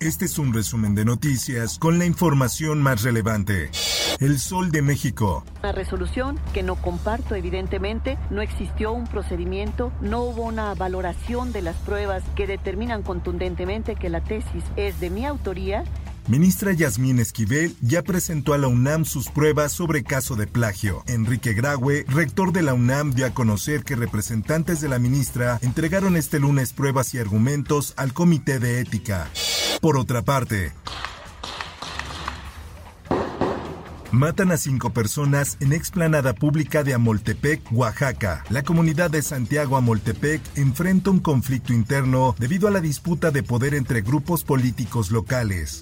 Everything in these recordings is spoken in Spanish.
Este es un resumen de noticias con la información más relevante. El Sol de México. Una resolución que no comparto, evidentemente. No existió un procedimiento, no hubo una valoración de las pruebas que determinan contundentemente que la tesis es de mi autoría Ministra Yasmín Esquivel ya presentó a la UNAM sus pruebas sobre caso de plagio. Enrique Graue, rector de la UNAM, dio a conocer que representantes de la ministra entregaron este lunes pruebas y argumentos al Comité de Ética. Por otra parte, Matan a cinco personas en explanada pública de Amoltepec, Oaxaca. La comunidad de Santiago Amoltepec enfrenta un conflicto interno debido a la disputa de poder entre grupos políticos locales.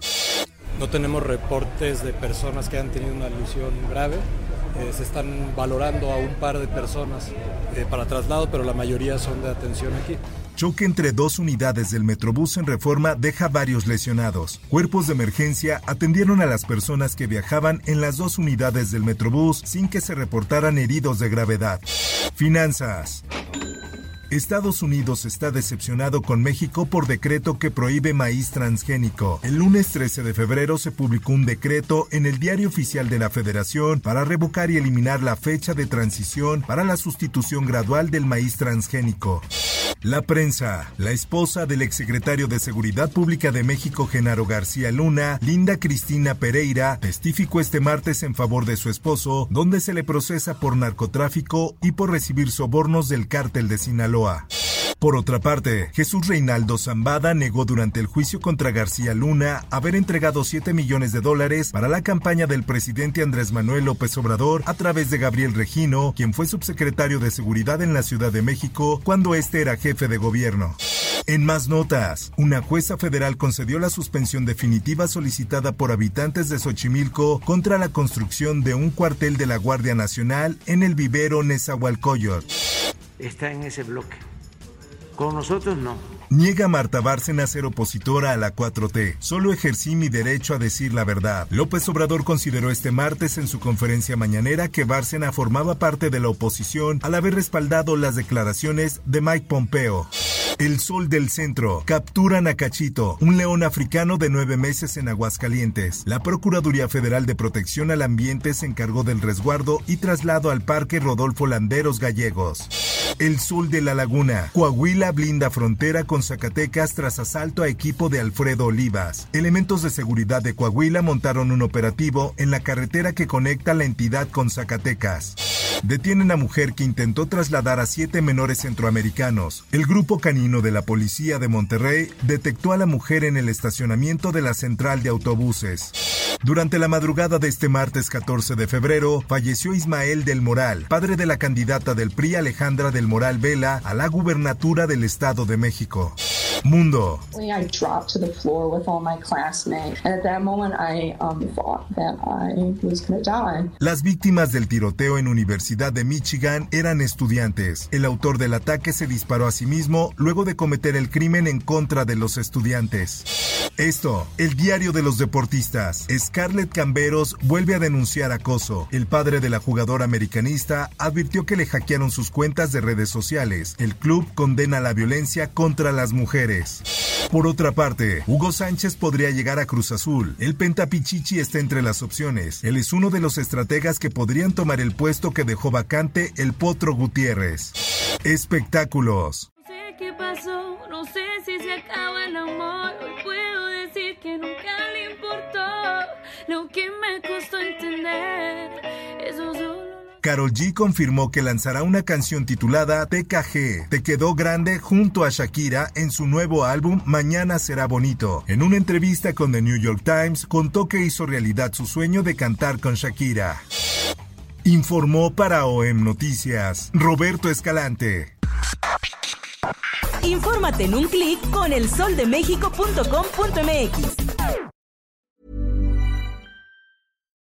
No tenemos reportes de personas que han tenido una lesión grave. Eh, se están valorando a un par de personas eh, para traslado, pero la mayoría son de atención aquí. Choque entre dos unidades del Metrobús en reforma deja varios lesionados. Cuerpos de emergencia atendieron a las personas que viajaban en las dos unidades del Metrobús sin que se reportaran heridos de gravedad. Finanzas. Estados Unidos está decepcionado con México por decreto que prohíbe maíz transgénico. El lunes 13 de febrero se publicó un decreto en el Diario Oficial de la Federación para revocar y eliminar la fecha de transición para la sustitución gradual del maíz transgénico. La prensa. La esposa del exsecretario de Seguridad Pública de México, Genaro García Luna, Linda Cristina Pereira, testificó este martes en favor de su esposo, donde se le procesa por narcotráfico y por recibir sobornos del cártel de Sinaloa. Por otra parte, Jesús Reinaldo Zambada negó durante el juicio contra García Luna haber entregado 7 millones de dólares para la campaña del presidente Andrés Manuel López Obrador a través de Gabriel Regino, quien fue subsecretario de Seguridad en la Ciudad de México cuando este era jefe de gobierno. En más notas, una jueza federal concedió la suspensión definitiva solicitada por habitantes de Xochimilco contra la construcción de un cuartel de la Guardia Nacional en el vivero Nezahualcóyotl. Está en ese bloque con nosotros no. Niega Marta Bárcena ser opositora a la 4T. Solo ejercí mi derecho a decir la verdad. López Obrador consideró este martes en su conferencia mañanera que Bárcena formaba parte de la oposición al haber respaldado las declaraciones de Mike Pompeo. El Sol del Centro. Capturan a Cachito, un león africano de nueve meses en Aguascalientes. La Procuraduría Federal de Protección al Ambiente se encargó del resguardo y traslado al Parque Rodolfo Landeros Gallegos. El Sol de la Laguna. Coahuila blinda frontera con Zacatecas tras asalto a equipo de Alfredo Olivas. Elementos de seguridad de Coahuila montaron un operativo en la carretera que conecta la entidad con Zacatecas. Detienen a mujer que intentó trasladar a siete menores centroamericanos. El grupo canino de la policía de Monterrey detectó a la mujer en el estacionamiento de la central de autobuses. Durante la madrugada de este martes 14 de febrero, falleció Ismael del Moral, padre de la candidata del PRI Alejandra del Moral Vela a la gubernatura del Estado de México. Mundo. Las víctimas del tiroteo en Universidad de Michigan eran estudiantes. El autor del ataque se disparó a sí mismo luego de cometer el crimen en contra de los estudiantes. Esto, el diario de los deportistas. Scarlett Camberos vuelve a denunciar acoso. El padre de la jugadora americanista advirtió que le hackearon sus cuentas de redes sociales. El club condena la violencia contra las mujeres. Por otra parte, Hugo Sánchez podría llegar a Cruz Azul. El Pentapichichi está entre las opciones. Él es uno de los estrategas que podrían tomar el puesto que dejó vacante el Potro Gutiérrez. Espectáculos. No sé qué pasó, no sé si se acaba el amor. Lo que me costó entender. Eso solo. Carol G confirmó que lanzará una canción titulada TKG, Te quedó grande junto a Shakira en su nuevo álbum Mañana será bonito. En una entrevista con The New York Times contó que hizo realidad su sueño de cantar con Shakira. Informó para OEM Noticias Roberto Escalante. Infórmate en un clic con elsoldemexico.com.mx.